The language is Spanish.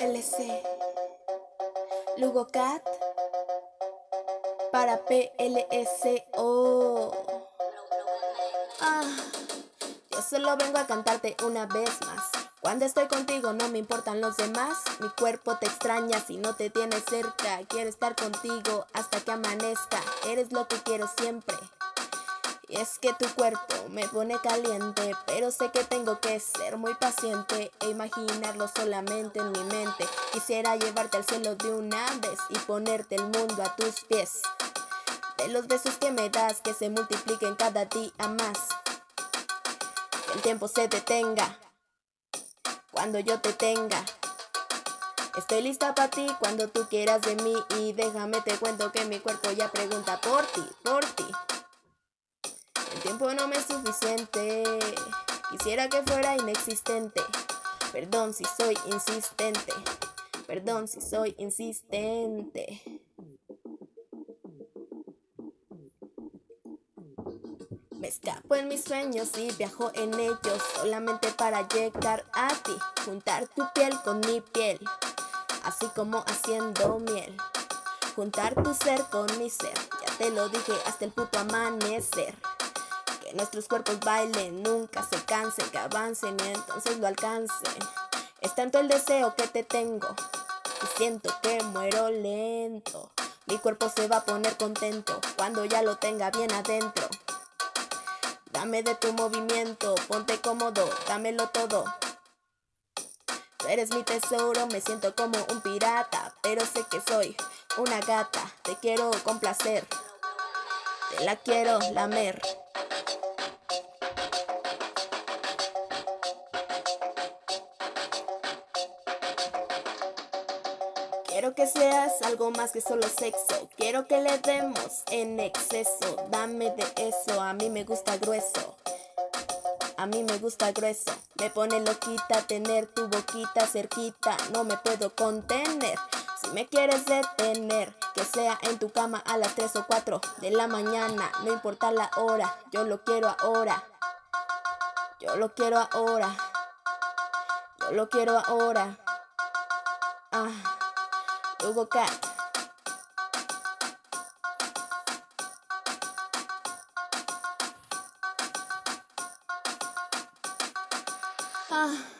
LC Lugo Cat para PLSO. Ah, yo solo vengo a cantarte una vez más. Cuando estoy contigo no me importan los demás. Mi cuerpo te extraña si no te tienes cerca. Quiero estar contigo hasta que amanezca. Eres lo que quiero siempre. Y es que tu cuerpo me pone caliente, pero sé que tengo que ser muy paciente e imaginarlo solamente en mi mente. Quisiera llevarte al cielo de una vez y ponerte el mundo a tus pies. De los besos que me das, que se multipliquen cada día más. Que el tiempo se detenga cuando yo te tenga. Estoy lista para ti cuando tú quieras de mí y déjame te cuento que mi cuerpo ya pregunta por ti, por ti. Tiempo no me es suficiente. Quisiera que fuera inexistente. Perdón si soy insistente. Perdón si soy insistente. Me escapo en mis sueños y viajo en ellos solamente para llegar a ti, juntar tu piel con mi piel, así como haciendo miel. Juntar tu ser con mi ser, ya te lo dije hasta el puto amanecer nuestros cuerpos bailen, nunca se cansen, que avancen y entonces lo alcancen. Es tanto el deseo que te tengo y siento que muero lento. Mi cuerpo se va a poner contento cuando ya lo tenga bien adentro. Dame de tu movimiento, ponte cómodo, dámelo todo. Tú eres mi tesoro, me siento como un pirata, pero sé que soy una gata. Te quiero complacer, te la quiero lamer. Quiero que seas algo más que solo sexo. Quiero que le demos en exceso. Dame de eso, a mí me gusta grueso. A mí me gusta grueso. Me pone loquita tener tu boquita cerquita. No me puedo contener. Si me quieres detener, que sea en tu cama a las 3 o 4 de la mañana. No importa la hora, yo lo quiero ahora. Yo lo quiero ahora. Yo lo quiero ahora. Ah. 有个盖。啊。